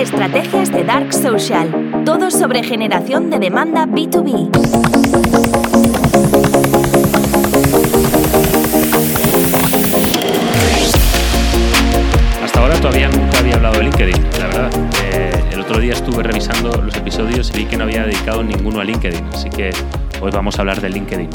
Estrategias de Dark Social. Todo sobre generación de demanda B2B. Hasta ahora todavía nunca había hablado de LinkedIn, la verdad. Eh, el otro día estuve revisando los episodios y vi que no había dedicado ninguno a LinkedIn, así que hoy vamos a hablar de LinkedIn.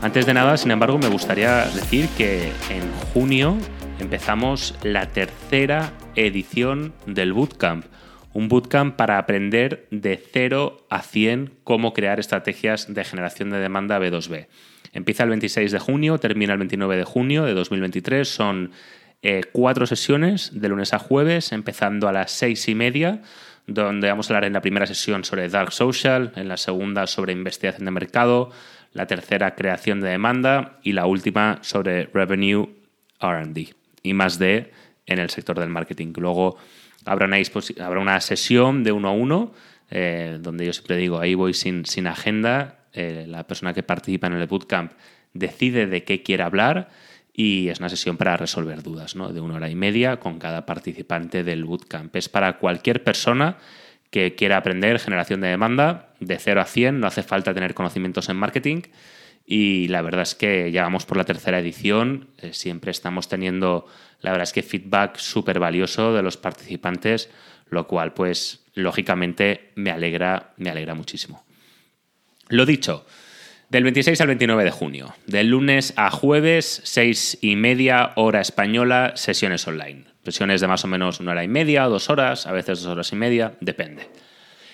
Antes de nada, sin embargo, me gustaría decir que en junio empezamos la tercera edición del Bootcamp. Un bootcamp para aprender de 0 a 100 cómo crear estrategias de generación de demanda B2B. Empieza el 26 de junio, termina el 29 de junio de 2023. Son eh, cuatro sesiones de lunes a jueves, empezando a las seis y media, donde vamos a hablar en la primera sesión sobre Dark Social, en la segunda sobre investigación de mercado, la tercera creación de demanda y la última sobre Revenue RD y más de en el sector del marketing. Luego habrá una, habrá una sesión de uno a uno, eh, donde yo siempre digo, ahí voy sin, agenda, eh, la persona que participa en el bootcamp decide de qué quiere hablar y es una sesión para resolver dudas, ¿no? de una hora y media con cada participante del bootcamp. Es para cualquier persona que quiera aprender generación de demanda de 0 a 100, no hace falta tener conocimientos en marketing y la verdad es que ya vamos por la tercera edición, eh, siempre estamos teniendo, la verdad es que feedback súper valioso de los participantes, lo cual pues lógicamente me alegra, me alegra muchísimo. Lo dicho, del 26 al 29 de junio, del lunes a jueves, seis y media hora española, sesiones online. Sesiones de más o menos una hora y media, dos horas, a veces dos horas y media, depende.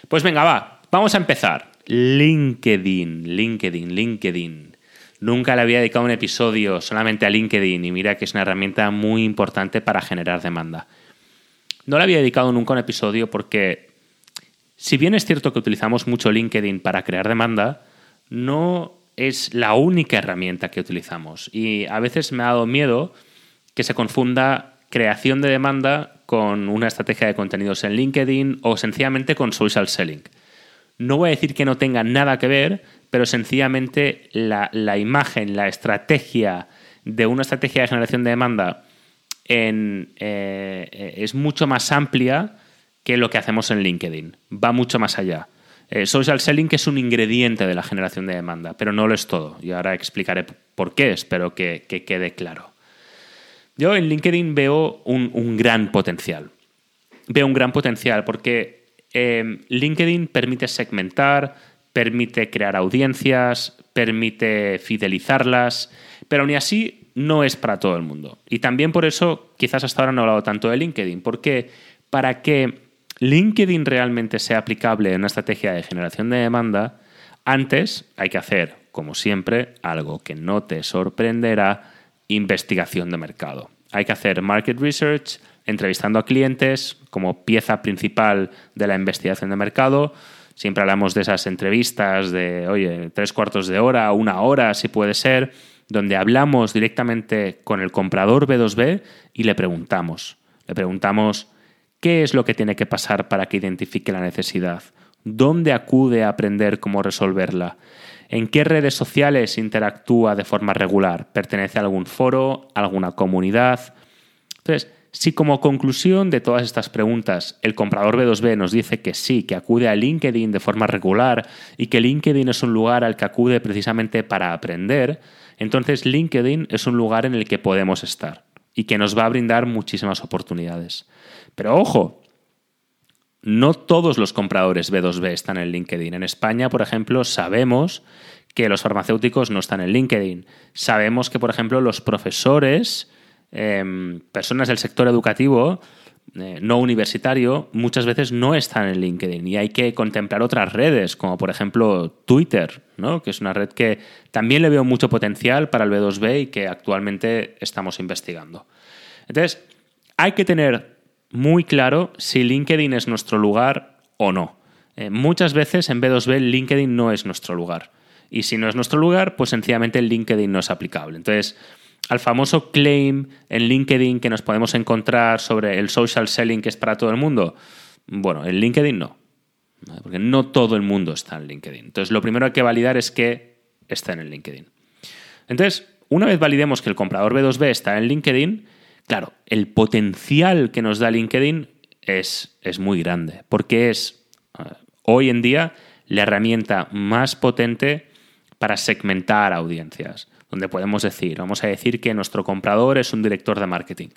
Pues venga, va, vamos a empezar. LinkedIn, LinkedIn, LinkedIn. Nunca le había dedicado un episodio solamente a LinkedIn y mira que es una herramienta muy importante para generar demanda. No le había dedicado nunca un episodio porque, si bien es cierto que utilizamos mucho LinkedIn para crear demanda, no es la única herramienta que utilizamos. Y a veces me ha dado miedo que se confunda creación de demanda con una estrategia de contenidos en LinkedIn o sencillamente con social selling. No voy a decir que no tenga nada que ver, pero sencillamente la, imagen, la estrategia de una estrategia de generación de demanda eh, es mucho más amplia que lo que hacemos en LinkedIn. Va mucho más allá. Eh, social selling es un ingrediente de la generación de demanda, pero no lo es todo. Y ahora explicaré por qué, espero que, quede claro. Yo en LinkedIn veo un gran potencial. Veo un gran potencial porque Em, LinkedIn permite segmentar, permite crear audiencias, permite fidelizarlas, pero aún así no es para todo el mundo. Y también por eso quizás hasta ahora no he hablado tanto de LinkedIn, porque para que LinkedIn realmente sea aplicable en una estrategia de generación de demanda, antes hay que hacer, como siempre, algo que no te sorprenderá, investigación de mercado. Hay que hacer market research, entrevistando a clientes como pieza principal de la investigación de mercado. Siempre hablamos de esas entrevistas de, oye, tres cuartos de hora, una hora, si puede ser, donde hablamos directamente con el comprador B2B y le preguntamos. Le preguntamos qué es lo que tiene que pasar para que identifique la necesidad, dónde acude a aprender cómo resolverla, en qué redes sociales interactúa de forma regular, pertenece a algún foro, a alguna comunidad. Entonces, si como conclusión de todas estas preguntas el comprador B2B nos dice que sí, que acude a LinkedIn de forma regular y que LinkedIn es un lugar al que acude precisamente para aprender, entonces LinkedIn es un lugar en el que podemos estar y que nos va a brindar muchísimas oportunidades. Pero ojo, no todos los compradores B2B están en LinkedIn. En España, por ejemplo, sabemos que los farmacéuticos no están en LinkedIn. Sabemos que, por ejemplo, los profesores Em, personas del sector educativo eh, no universitario muchas veces no están en LinkedIn y hay que contemplar otras redes, como por ejemplo Twitter, ¿no? que es una red que también le veo mucho potencial para el B2B y que actualmente estamos investigando. Entonces, hay que tener muy claro si LinkedIn es nuestro lugar o no. Eh, muchas veces en B2B LinkedIn no es nuestro lugar. Y si no es nuestro lugar, pues sencillamente LinkedIn no es aplicable. Entonces, al famoso claim en LinkedIn que nos podemos encontrar sobre el social selling que es para todo el mundo? Bueno, en LinkedIn no. Porque no todo el mundo está en LinkedIn. Entonces, lo primero que hay que validar es que estén en LinkedIn. Entonces, una vez validemos que el comprador B2B está en LinkedIn, claro, el potencial que nos da LinkedIn es, es muy grande, porque es eh, hoy en día la herramienta más potente para segmentar audiencias, donde podemos decir, vamos a decir que nuestro comprador es un director de marketing.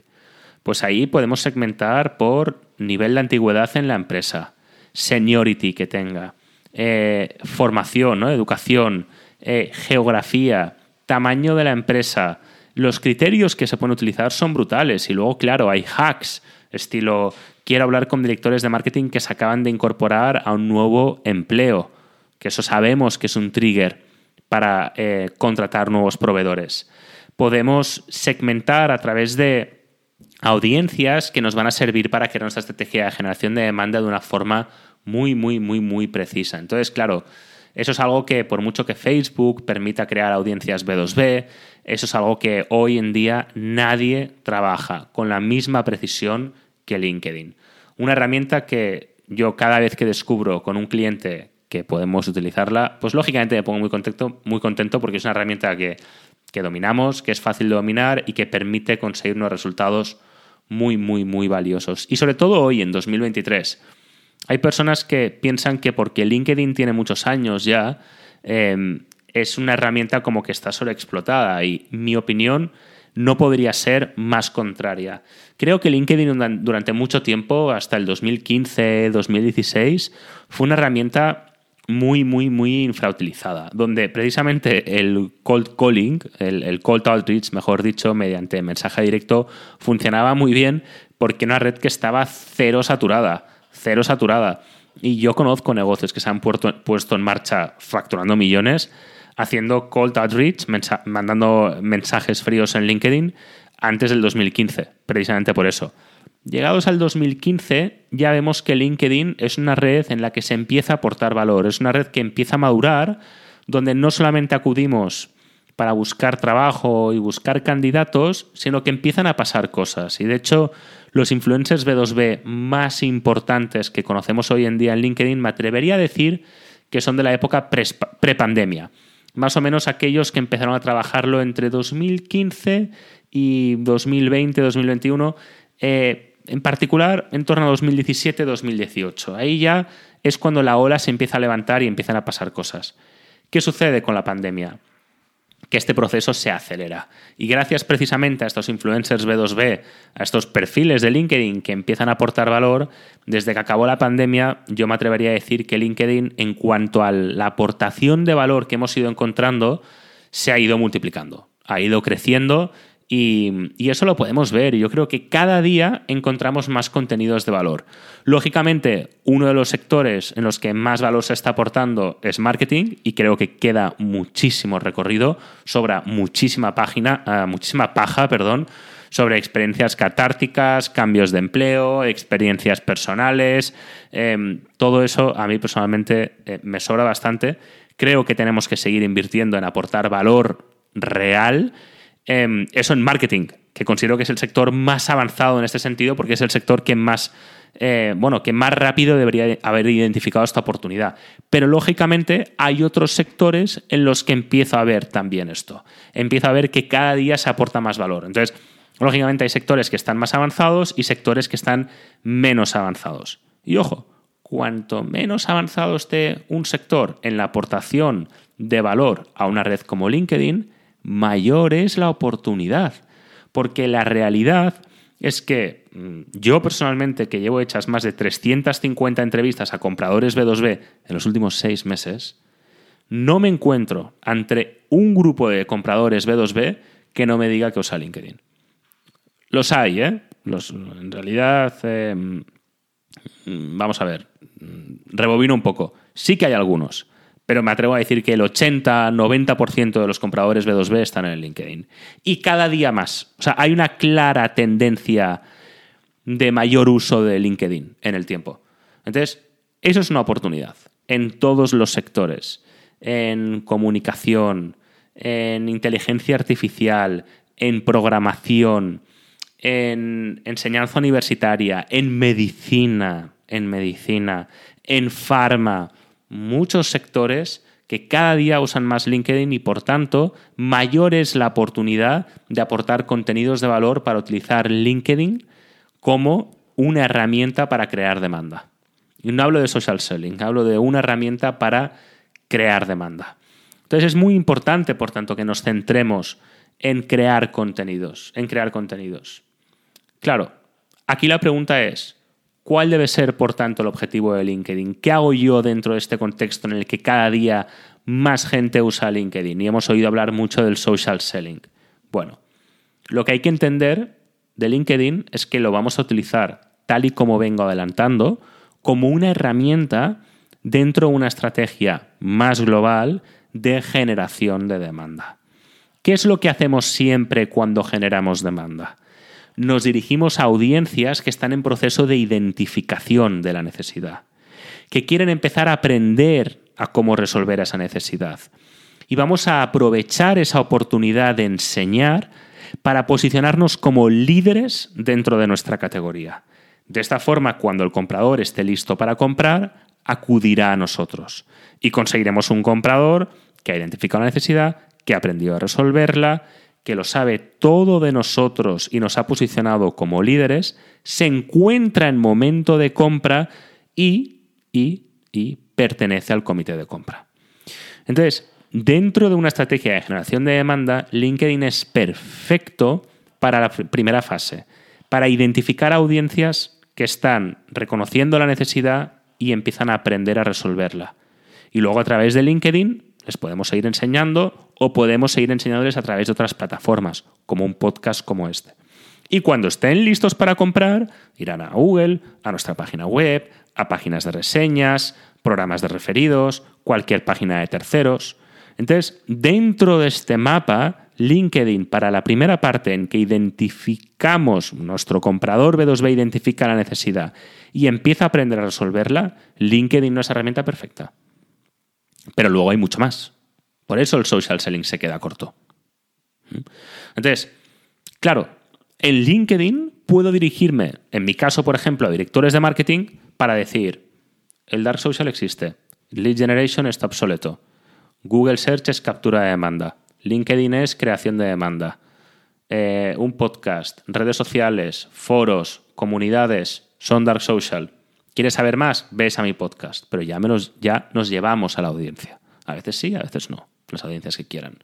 Pues ahí podemos segmentar por nivel de antigüedad en la empresa, seniority que tenga, eh, formación, ¿no? educación, eh, geografía, tamaño de la empresa. Los criterios que se pueden utilizar son brutales y luego, claro, hay hacks, estilo, quiero hablar con directores de marketing que se acaban de incorporar a un nuevo empleo, que eso sabemos que es un trigger para eh, contratar nuevos proveedores. Podemos segmentar a través de audiencias que nos van a servir para crear nuestra estrategia de generación de demanda de una forma muy, muy, muy, muy precisa. Entonces, claro, eso es algo que por mucho que Facebook permita crear audiencias B2B, eso es algo que hoy en día nadie trabaja con la misma precisión que LinkedIn. Una herramienta que yo cada vez que descubro con un cliente que podemos utilizarla, pues lógicamente me pongo muy contento, muy contento porque es una herramienta que, que dominamos, que es fácil de dominar y que permite conseguir unos resultados muy, muy, muy valiosos. Y sobre todo hoy, en 2023. Hay personas que piensan que porque LinkedIn tiene muchos años ya, em, es una herramienta como que está sobreexplotada. Y mi opinión no podría ser más contraria. Creo que LinkedIn durante mucho tiempo, hasta el 2015, 2016, fue una herramienta muy, muy, muy infrautilizada, donde precisamente el cold calling, el, cold outreach, mejor dicho, mediante mensaje directo, funcionaba muy bien porque una red que estaba cero saturada, cero saturada. Y yo conozco negocios que se han puesto en marcha facturando millones, haciendo cold outreach, mandando mensajes fríos en LinkedIn antes del 2015, precisamente por eso. Llegados al 2015, ya vemos que LinkedIn es una red en la que se empieza a aportar valor, es una red que empieza a madurar, donde no solamente acudimos para buscar trabajo y buscar candidatos, sino que empiezan a pasar cosas. Y de hecho, los influencers B2B más importantes que conocemos hoy en día en LinkedIn, me atrevería a decir que son de la época prepandemia. Más o menos aquellos que empezaron a trabajarlo entre 2015 y 2020, 2021 en particular en torno a 2017-2018. Ahí ya es cuando la ola se empieza a levantar y empiezan a pasar cosas. ¿Qué sucede con la pandemia? Que este proceso se acelera. Y gracias precisamente a estos influencers B2B, a estos perfiles de LinkedIn que empiezan a aportar valor, desde que acabó la pandemia, yo me atrevería a decir que LinkedIn, en cuanto a la aportación de valor que hemos ido encontrando, se ha ido multiplicando. Ha ido creciendo y, eso lo podemos ver. Y yo creo que cada día encontramos más contenidos de valor. Lógicamente, uno de los sectores en los que más valor se está aportando es marketing y creo que queda muchísimo recorrido, sobra muchísima página, ah, muchísima paja, perdón, sobre experiencias catárticas, cambios de empleo, experiencias personales. Em, todo eso a mí personalmente eh, me sobra bastante. Creo que tenemos que seguir invirtiendo en aportar valor real Em, eso en marketing, que considero que es el sector más avanzado en este sentido porque es el sector que más, eh, bueno, que más rápido debería haber identificado esta oportunidad. Pero lógicamente hay otros sectores en los que empiezo a ver también esto. Empiezo a ver que cada día se aporta más valor. Entonces, lógicamente hay sectores que están más avanzados y sectores que están menos avanzados. Y ojo, cuanto menos avanzado esté un sector en la aportación de valor a una red como LinkedIn, mayor es la oportunidad. Porque la realidad es que mm, yo personalmente, que llevo hechas más de 350 entrevistas a compradores B2B en los últimos seis meses, no me encuentro ante un grupo de compradores B2B que no me diga que usa LinkedIn. Los hay, ¿eh? Los, en realidad, eh, mm, vamos a ver, mm, rebobino un poco. Sí que hay algunos pero me atrevo a decir que el 80-90% de los compradores B2B están en el LinkedIn. Y cada día más. O sea, hay una clara tendencia de mayor uso de LinkedIn en el tiempo. Entonces, eso es una oportunidad en todos los sectores, en comunicación, en inteligencia artificial, en programación, en enseñanza universitaria, en medicina, en medicina, en farma muchos sectores que cada día usan más LinkedIn y por tanto mayor es la oportunidad de aportar contenidos de valor para utilizar LinkedIn como una herramienta para crear demanda. Y no hablo de social selling, hablo de una herramienta para crear demanda. Entonces es muy importante, por tanto, que nos centremos en crear contenidos, en crear contenidos. Claro, aquí la pregunta es, ¿cuál debe ser, por tanto, el objetivo de LinkedIn? ¿Qué hago yo dentro de este contexto en el que cada día más gente usa LinkedIn? Y hemos oído hablar mucho del social selling. Bueno, lo que hay que entender de LinkedIn es que lo vamos a utilizar, tal y como vengo adelantando, como una herramienta dentro de una estrategia más global de generación de demanda. ¿Qué es lo que hacemos siempre cuando generamos demanda? Nos dirigimos a audiencias que están en proceso de identificación de la necesidad, que quieren empezar a aprender a cómo resolver esa necesidad. Y vamos a aprovechar esa oportunidad de enseñar para posicionarnos como líderes dentro de nuestra categoría. De esta forma, cuando el comprador esté listo para comprar, acudirá a nosotros y conseguiremos un comprador que ha identificado la necesidad, que ha aprendido a resolverla, que lo sabe todo de nosotros y nos ha posicionado como líderes, se encuentra en momento de compra y, y, y pertenece al comité de compra. Entonces, dentro de una estrategia de generación de demanda, LinkedIn es perfecto para la primera fase, para identificar audiencias que están reconociendo la necesidad y empiezan a aprender a resolverla. Y luego a través de LinkedIn les podemos seguir enseñando o podemos seguir enseñándoles a través de otras plataformas, como un podcast como este. Y cuando estén listos para comprar, irán a Google, a nuestra página web, a páginas de reseñas, programas de referidos, cualquier página de terceros. Entonces, dentro de este mapa, LinkedIn, para la primera parte en que identificamos, nuestro comprador B2B identifica la necesidad y empieza a aprender a resolverla, LinkedIn no es herramienta perfecta. Pero luego hay mucho más. Por eso el social selling se queda corto. Entonces, claro, en LinkedIn puedo dirigirme, en mi caso, por ejemplo, a directores de marketing para decir, el dark social existe, lead generation está obsoleto, Google Search es captura de demanda, LinkedIn es creación de demanda, eh, un podcast, redes sociales, foros, comunidades, son dark social. ¿Quieres saber más? Ves a mi podcast, pero ya, menos, ya nos llevamos a la audiencia. A veces sí, a veces no, las audiencias que quieran.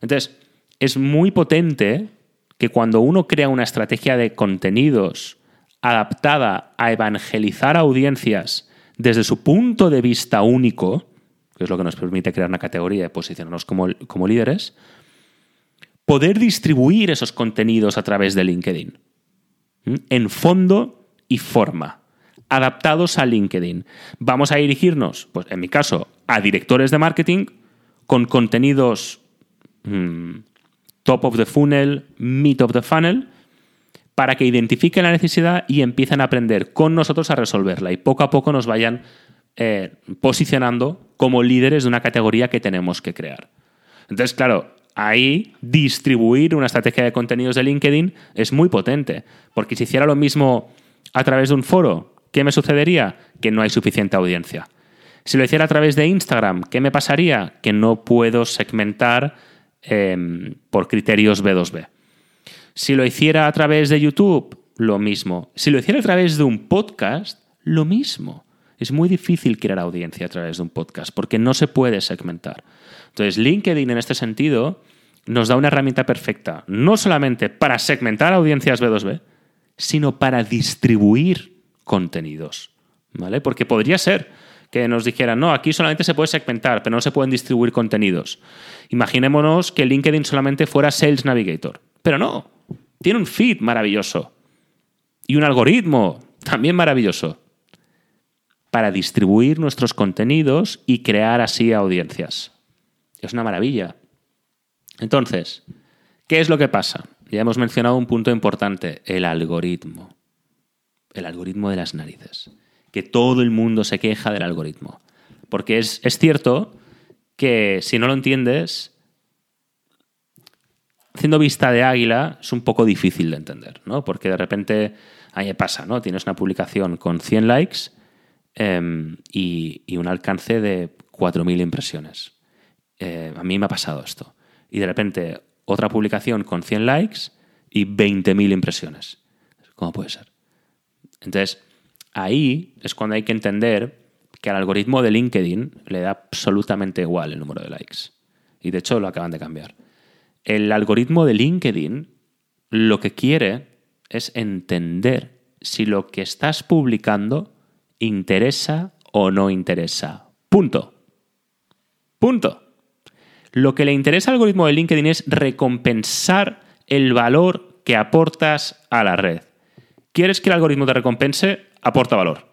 Entonces, es muy potente que cuando uno crea una estrategia de contenidos adaptada a evangelizar audiencias desde su punto de vista único, que es lo que nos permite crear una categoría y posicionarnos como, como líderes, poder distribuir esos contenidos a través de LinkedIn, en fondo y forma adaptados a LinkedIn. Vamos a dirigirnos, pues en mi caso, a directores de marketing con contenidos mm, top of the funnel, mid of the funnel, para que identifiquen la necesidad y empiecen a aprender con nosotros a resolverla y poco a poco nos vayan eh, posicionando como líderes de una categoría que tenemos que crear. Entonces, claro, ahí distribuir una estrategia de contenidos de LinkedIn es muy potente, porque si hiciera lo mismo a través de un foro, ¿qué me sucedería? Que no hay suficiente audiencia. Si lo hiciera a través de Instagram, ¿qué me pasaría? Que no puedo segmentar em, por criterios B2B. Si lo hiciera a través de YouTube, lo mismo. Si lo hiciera a través de un podcast, lo mismo. Es muy difícil crear audiencia a través de un podcast porque no se puede segmentar. Entonces, LinkedIn en este sentido nos da una herramienta perfecta, no solamente para segmentar audiencias B2B, sino para distribuir contenidos. ¿Vale? Porque podría ser que nos dijeran, no, aquí solamente se puede segmentar, pero no se pueden distribuir contenidos. Imaginémonos que LinkedIn solamente fuera Sales Navigator. Pero no, tiene un feed maravilloso y un algoritmo también maravilloso para distribuir nuestros contenidos y crear así audiencias. Es una maravilla. Entonces, ¿qué es lo que pasa? Ya hemos mencionado un punto importante, el algoritmo el algoritmo de las narices. Que todo el mundo se queja del algoritmo. Porque es, cierto que si no lo entiendes, haciendo vista de águila es un poco difícil de entender, ¿no? Porque de repente, a mí me pasa, ¿no? Tienes una publicación con 100 likes em, y, un alcance de 4.000 impresiones. Eh, a mí me ha pasado esto. Y de repente otra publicación con 100 likes y 20.000 impresiones. ¿Cómo puede ser? Entonces, ahí es cuando hay que entender que al algoritmo de LinkedIn le da absolutamente igual el número de likes. Y de hecho lo acaban de cambiar. El algoritmo de LinkedIn lo que quiere es entender si lo que estás publicando interesa o no interesa. Punto. Punto. Lo que le interesa al algoritmo de LinkedIn es recompensar el valor que aportas a la red. ¿Quieres que el algoritmo te recompense? Aporta valor.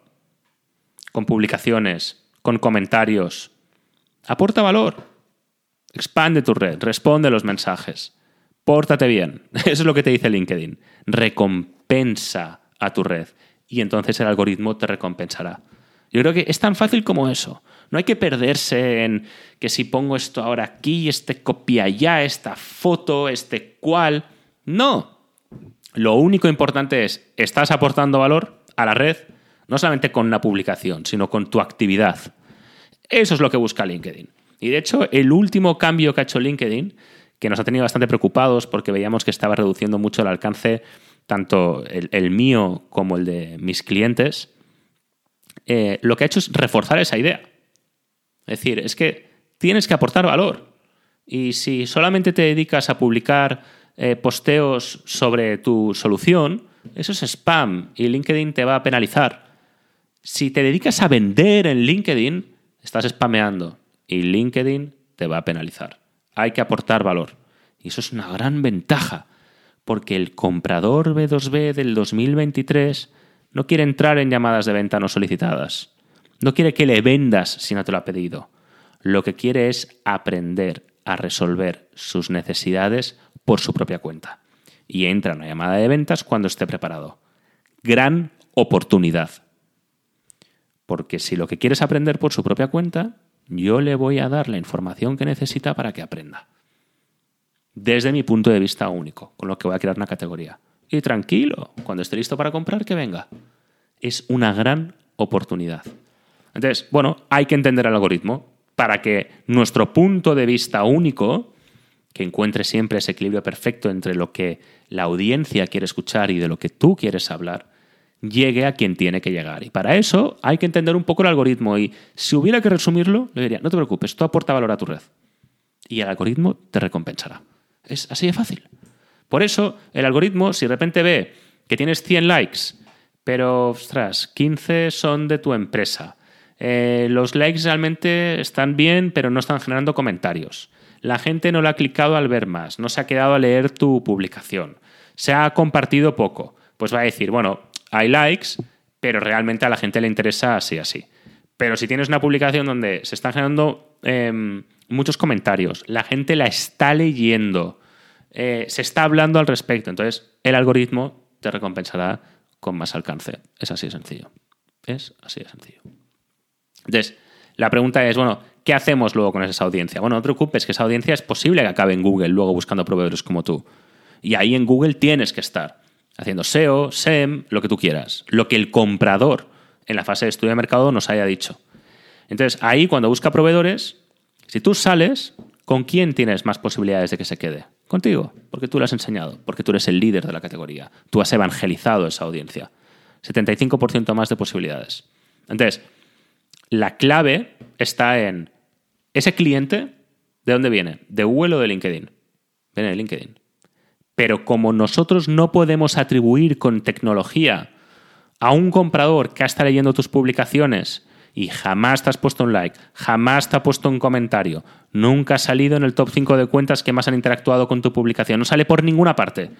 Con publicaciones, con comentarios. Aporta valor. Expande tu red, responde los mensajes. Pórtate bien. Eso es lo que te dice LinkedIn. Recompensa a tu red. Y entonces el algoritmo te recompensará. Yo creo que es tan fácil como eso. No hay que perderse en que si pongo esto ahora aquí, este copia allá, esta foto, este cual. No. Lo único importante es, ¿estás aportando valor a la red? No solamente con una publicación, sino con tu actividad. Eso es lo que busca LinkedIn. Y de hecho, el último cambio que ha hecho LinkedIn, que nos ha tenido bastante preocupados porque veíamos que estaba reduciendo mucho el alcance, tanto el, mío como el de mis clientes, eh, lo que ha hecho es reforzar esa idea. Es decir, es que tienes que aportar valor. Y si solamente te dedicas a publicar eh, posteos sobre tu solución, eso es spam y LinkedIn te va a penalizar. Si te dedicas a vender en LinkedIn, estás spameando y LinkedIn te va a penalizar. Hay que aportar valor. Y eso es una gran ventaja, porque el comprador B2B del 2023 no quiere entrar en llamadas de venta no solicitadas. No quiere que le vendas si no te lo ha pedido. Lo que quiere es aprender a resolver sus necesidades por su propia cuenta. Y entra en una llamada de ventas cuando esté preparado. Gran oportunidad. Porque si lo que quieres aprender por su propia cuenta, yo le voy a dar la información que necesita para que aprenda. Desde mi punto de vista único, con lo que voy a crear una categoría. Y tranquilo, cuando esté listo para comprar, que venga. Es una gran oportunidad. Entonces, bueno, hay que entender el algoritmo para que nuestro punto de vista único, que encuentre siempre ese equilibrio perfecto entre lo que la audiencia quiere escuchar y de lo que tú quieres hablar, llegue a quien tiene que llegar. Y para eso hay que entender un poco el algoritmo. Y si hubiera que resumirlo, le diría, no te preocupes, esto aporta valor a tu red. Y el algoritmo te recompensará. Es así de fácil. Por eso, el algoritmo, si de repente ve que tienes 100 likes, pero, ostras, 15 son de tu empresa, eh, los likes realmente están bien, pero no están generando comentarios. La gente no lo ha clicado al ver más, no se ha quedado a leer tu publicación, se ha compartido poco. Pues va a decir, bueno, hay likes, pero realmente a la gente le interesa así, así. Pero si tienes una publicación donde se están generando em, muchos comentarios, la gente la está leyendo, eh, se está hablando al respecto, entonces el algoritmo te recompensará con más alcance. Es así de sencillo. Es así de sencillo. Entonces, la pregunta es, bueno, ¿qué hacemos luego con esa audiencia? Bueno, no te preocupes, que esa audiencia es posible que acabe en Google luego buscando proveedores como tú. Y ahí en Google tienes que estar haciendo SEO, SEM, lo que tú quieras. Lo que el comprador en la fase de estudio de mercado nos haya dicho. Entonces, ahí cuando busca proveedores, si tú sales, ¿con quién tienes más posibilidades de que se quede? Contigo, porque tú lo has enseñado, porque tú eres el líder de la categoría. Tú has evangelizado esa audiencia. 75% más de posibilidades. Entonces, la clave está en ese cliente, ¿de dónde viene? ¿De Google o de LinkedIn? Viene de LinkedIn. Pero como nosotros no podemos atribuir con tecnología a un comprador que está leyendo tus publicaciones y jamás te has puesto un like, jamás te ha puesto un comentario, nunca ha salido en el top 5 de cuentas que más han interactuado con tu publicación, no sale por ninguna parte.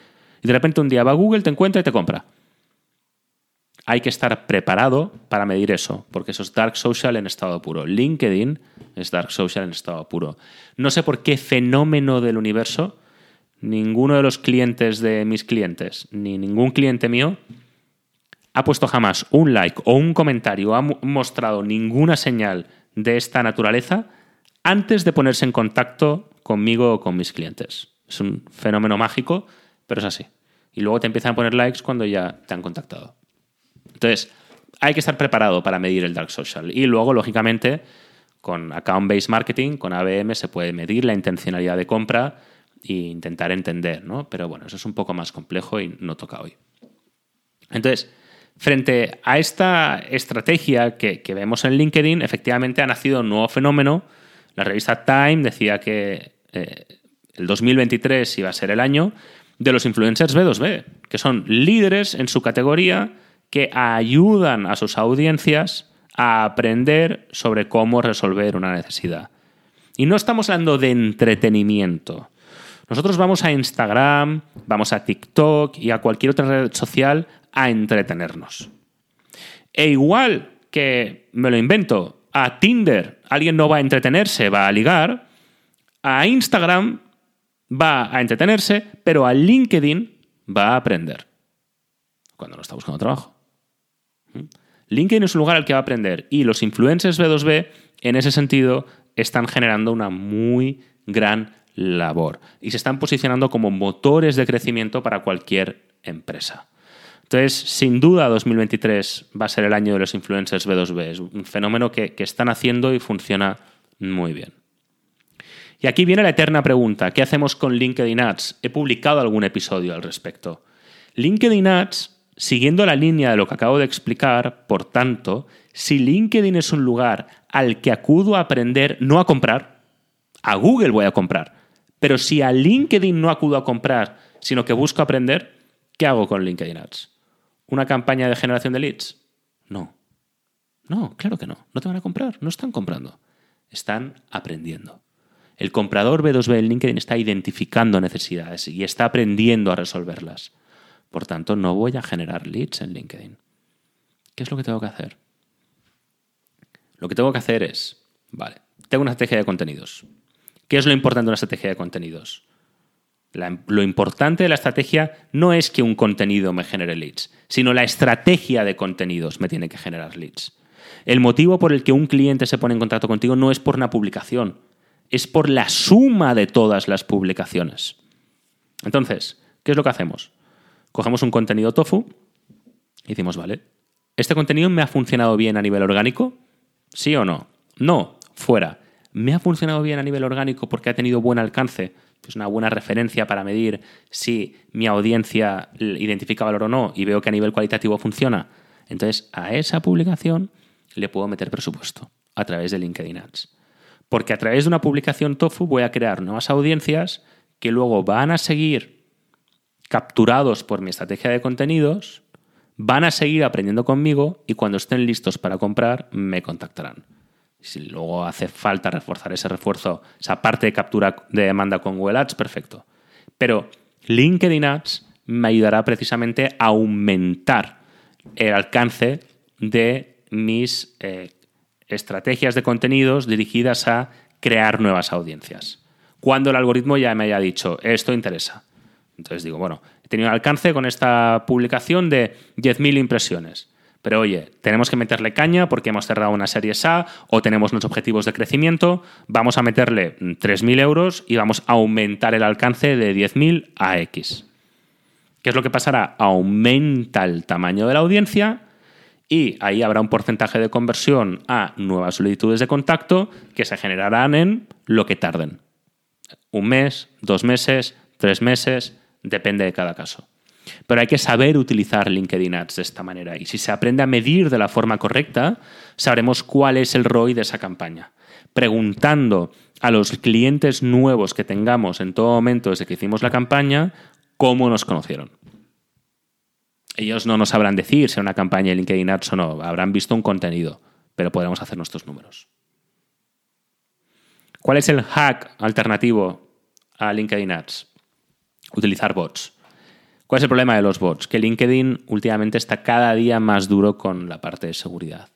Y de repente un día va a Google, te encuentra y te compra hay que estar preparado para medir eso, porque eso es dark social en estado puro. LinkedIn es dark social en estado puro. No sé por qué fenómeno del universo, ninguno de los clientes de mis clientes, ni ningún cliente mío, ha puesto jamás un like o un comentario, ha mostrado ninguna señal de esta naturaleza antes de ponerse en contacto conmigo o con mis clientes. Es un fenómeno mágico, pero es así. Y luego te empiezan a poner likes cuando ya te han contactado. Entonces, hay que estar preparado para medir el dark social. Y luego, lógicamente, con account-based marketing, con ABM, se puede medir la intencionalidad de compra e intentar entender, ¿no? Pero bueno, eso es un poco más complejo y no toca hoy. Entonces, Frente a esta estrategia que, vemos en LinkedIn, efectivamente ha nacido un nuevo fenómeno. La revista Time decía que eh, el 2023 iba a ser el año de los influencers B2B, que son líderes en su categoría que ayudan a sus audiencias a aprender sobre cómo resolver una necesidad. Y no estamos hablando de entretenimiento. Nosotros vamos a Instagram, vamos a TikTok y a cualquier otra red social a entretenernos. E igual que me lo invento, a Tinder alguien no va a entretenerse, va a ligar, a Instagram va a entretenerse, pero a LinkedIn va a aprender cuando no está buscando trabajo. LinkedIn es un lugar al que va a aprender y los influencers B2B en ese sentido están generando una muy gran labor y se están posicionando como motores de crecimiento para cualquier empresa. Entonces, sin duda, 2023 va a ser el año de los influencers B2B. Es un fenómeno que, que están haciendo y funciona muy bien. Y aquí viene la eterna pregunta, ¿qué hacemos con LinkedIn Ads? He publicado algún episodio al respecto. LinkedIn Ads, siguiendo la línea de lo que acabo de explicar, por tanto, si LinkedIn es un lugar al que acudo a aprender, no a comprar, a Google voy a comprar, pero si a LinkedIn no acudo a comprar, sino que busco aprender, ¿qué hago con LinkedIn Ads? ¿Una campaña de generación de leads? No. No, claro que no. No te van a comprar, no están comprando. Están aprendiendo. El comprador B2B en LinkedIn está identificando necesidades y está aprendiendo a resolverlas. Por tanto, no voy a generar leads en LinkedIn. ¿Qué es lo que tengo que hacer? Lo que tengo que hacer es, vale, tengo una estrategia de contenidos. ¿Qué es lo importante de una estrategia de contenidos? lo importante de la estrategia no es que un contenido me genere leads, sino la estrategia de contenidos me tiene que generar leads. El motivo por el que un cliente se pone en contacto contigo no es por una publicación, es por la suma de todas las publicaciones. Entonces, ¿qué es lo que hacemos? Cogemos un contenido tofu y decimos, vale, ¿este contenido me ha funcionado bien a nivel orgánico? ¿Sí o no? No, fuera. ¿Me ha funcionado bien a nivel orgánico porque ha tenido buen alcance? Es una buena referencia para medir si mi audiencia identifica valor o no y veo que a nivel cualitativo funciona. Entonces, a esa publicación le puedo meter presupuesto a través de LinkedIn Ads. Porque a través de una publicación TOFU voy a crear nuevas audiencias que luego van a seguir capturados por mi estrategia de contenidos, van a seguir aprendiendo conmigo y cuando estén listos para comprar me contactarán. Si luego hace falta reforzar ese refuerzo, esa parte de captura de demanda con Google Ads, perfecto. Pero LinkedIn Ads me ayudará precisamente a aumentar el alcance de mis eh, estrategias de contenidos dirigidas a crear nuevas audiencias. Cuando el algoritmo ya me haya dicho, esto interesa. Entonces digo, bueno, he tenido alcance con esta publicación de 10.000 impresiones. Pero oye, tenemos que meterle caña porque hemos cerrado una serie A o tenemos unos objetivos de crecimiento. Vamos a meterle 3.000 euros y vamos a aumentar el alcance de 10.000 a X. ¿Qué es lo que pasará? Aumenta el tamaño de la audiencia y ahí habrá un porcentaje de conversión a nuevas solicitudes de contacto que se generarán en lo que tarden. Un mes, dos meses, tres meses, depende de cada caso. Pero hay que saber utilizar LinkedIn Ads de esta manera y si se aprende a medir de la forma correcta, sabremos cuál es el ROI de esa campaña. Preguntando a los clientes nuevos que tengamos en todo momento desde que hicimos la campaña, cómo nos conocieron. Ellos no nos sabrán decir si una campaña de LinkedIn Ads o no, habrán visto un contenido, pero podremos hacer nuestros números. ¿Cuál es el hack alternativo a LinkedIn Ads? Utilizar bots. ¿Cuál es el problema de los bots? Que LinkedIn últimamente está cada día más duro con la parte de seguridad.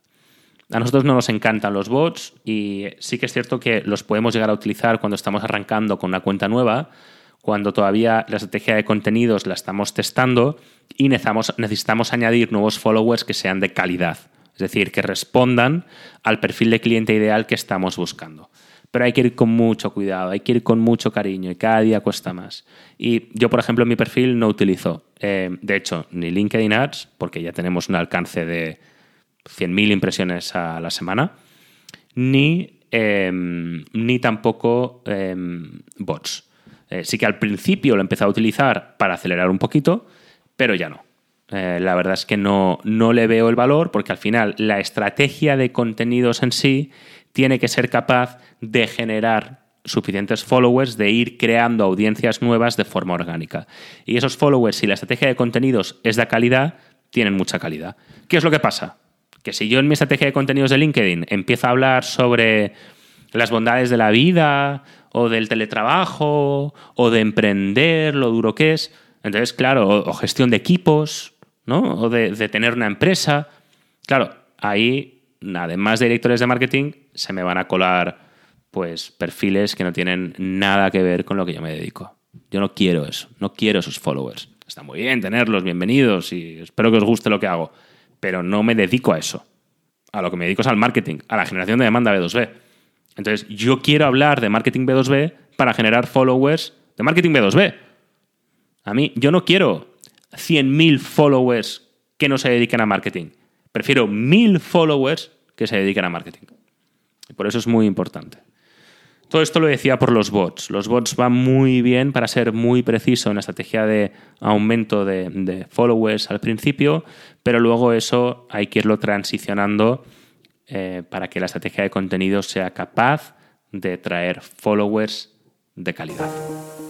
A nosotros no nos encantan los bots y sí que es cierto que los podemos llegar a utilizar cuando estamos arrancando con una cuenta nueva, cuando todavía la estrategia de contenidos la estamos testando y necesitamos, añadir nuevos followers que sean de calidad, es decir, que respondan al perfil de cliente ideal que estamos buscando. Pero hay que ir con mucho cuidado, hay que ir con mucho cariño y cada día cuesta más. Y yo, por ejemplo, en mi perfil no utilizo, eh, de hecho, ni LinkedIn Ads, porque ya tenemos un alcance de 100.000 impresiones a la semana, ni, em, ni tampoco em, bots. Eh, sí que al principio lo empecé a utilizar para acelerar un poquito, pero ya no. eh, la verdad es que no, no le veo el valor porque al final la estrategia de contenidos en sí tiene que ser capaz de generar suficientes followers, de ir creando audiencias nuevas de forma orgánica. Y esos followers, si la estrategia de contenidos es de calidad, tienen mucha calidad. ¿Qué es lo que pasa? Que si yo en mi estrategia de contenidos de LinkedIn empiezo a hablar sobre las bondades de la vida, o del teletrabajo, o de emprender, lo duro que es, entonces, claro, o, gestión de equipos, ¿no? O de, de tener una empresa. Claro, ahí, además de directores de marketing, se me van a colar pues perfiles que no tienen nada que ver con lo que yo me dedico. Yo no quiero eso, no quiero esos followers. Está muy bien tenerlos, bienvenidos y espero que os guste lo que hago, pero no me dedico a eso. A lo que me dedico es al marketing, a la generación de demanda B2B. Entonces, yo quiero hablar de marketing B2B para generar followers de marketing B2B. A mí, yo no quiero 100.000 followers que no se dediquen a marketing. Prefiero 1.000 followers que se dediquen a marketing. Y por eso es muy importante. Todo esto lo decía por los bots. Los bots van muy bien para ser muy preciso en la estrategia de aumento de, followers al principio, pero luego eso hay que irlo transicionando eh, para que la estrategia de contenido sea capaz de traer followers de calidad.